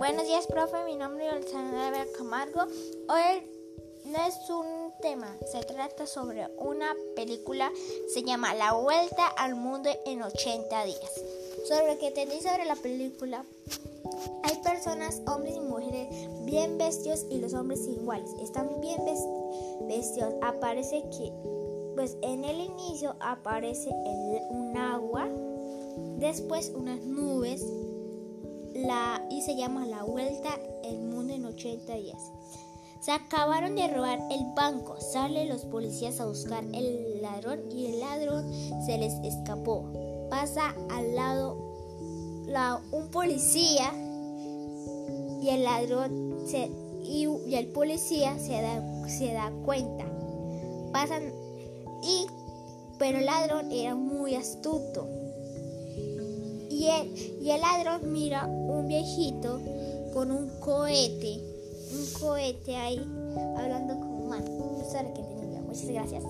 Buenos días, profe. Mi nombre es Alexandra Camargo. Hoy no es un tema, se trata sobre una película, se llama La Vuelta al Mundo en 80 días. Sobre que tenéis sobre la película, hay personas, hombres y mujeres, bien vestidos y los hombres iguales. Están bien vestidos. Aparece que, pues en el inicio aparece un agua, después unas nubes la, y se llama La Vuelta el Mundo en 80 días. Se acabaron de robar el banco. Salen los policías a buscar el ladrón y el ladrón se les escapó. Pasa al lado un policía y el ladrón se, y, el policía se da, se da cuenta. Pasan y pero el ladrón era muy astuto y el, ladrón mira un viejito con un cohete, un cohete ahí, hablando con humano. Eso era que tenía. Muchas gracias.